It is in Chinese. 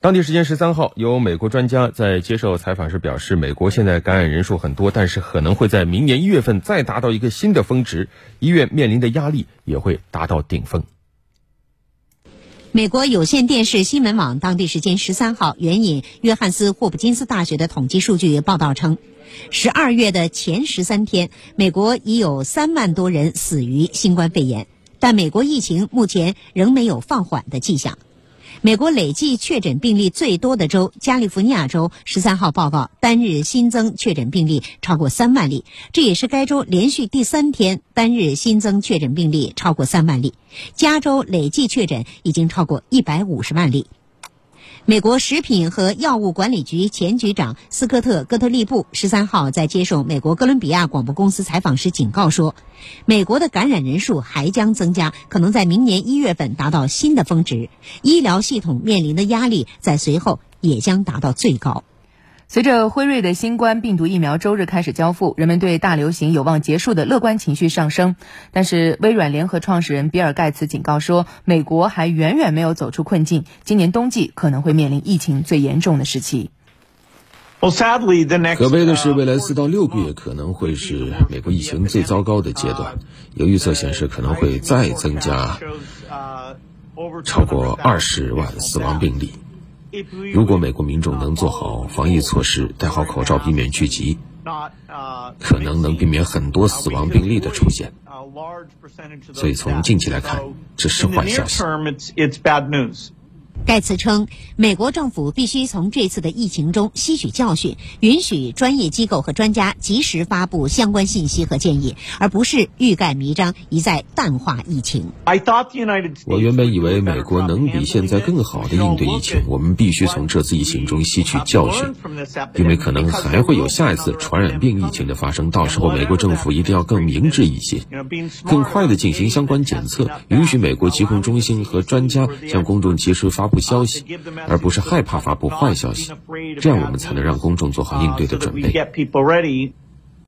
当地时间十三号，有美国专家在接受采访时表示，美国现在感染人数很多，但是可能会在明年一月份再达到一个新的峰值，医院面临的压力也会达到顶峰。美国有线电视新闻网当地时间十三号援引约翰斯霍普金斯大学的统计数据报道称，十二月的前十三天，美国已有三万多人死于新冠肺炎，但美国疫情目前仍没有放缓的迹象。美国累计确诊病例最多的州加利福尼亚州十三号报告单日新增确诊病例超过三万例，这也是该州连续第三天单日新增确诊病例超过三万例。加州累计确诊已经超过一百五十万例。美国食品和药物管理局前局长斯科特·戈特利布十三号在接受美国哥伦比亚广播公司采访时警告说，美国的感染人数还将增加，可能在明年一月份达到新的峰值，医疗系统面临的压力在随后也将达到最高。随着辉瑞的新冠病毒疫苗周日开始交付，人们对大流行有望结束的乐观情绪上升。但是，微软联合创始人比尔·盖茨警告说，美国还远远没有走出困境，今年冬季可能会面临疫情最严重的时期。可悲的是，未来四到六个月可能会是美国疫情最糟糕的阶段。有预测显示，可能会再增加超过二十万死亡病例。如果美国民众能做好防疫措施，戴好口罩，避免聚集，可能能避免很多死亡病例的出现。所以从近期来看，这是坏消息。盖茨称，美国政府必须从这次的疫情中吸取教训，允许专业机构和专家及时发布相关信息和建议，而不是欲盖弥彰，一再淡化疫情。我原本以为美国能比现在更好的应对疫情，我们必须从这次疫情中吸取教训，因为可能还会有下一次传染病疫情的发生。到时候，美国政府一定要更明智一些，更快的进行相关检测，允许美国疾控中心和专家向公众及时发消息，而不是害怕发布坏消息，这样我们才能让公众做好应对的准备。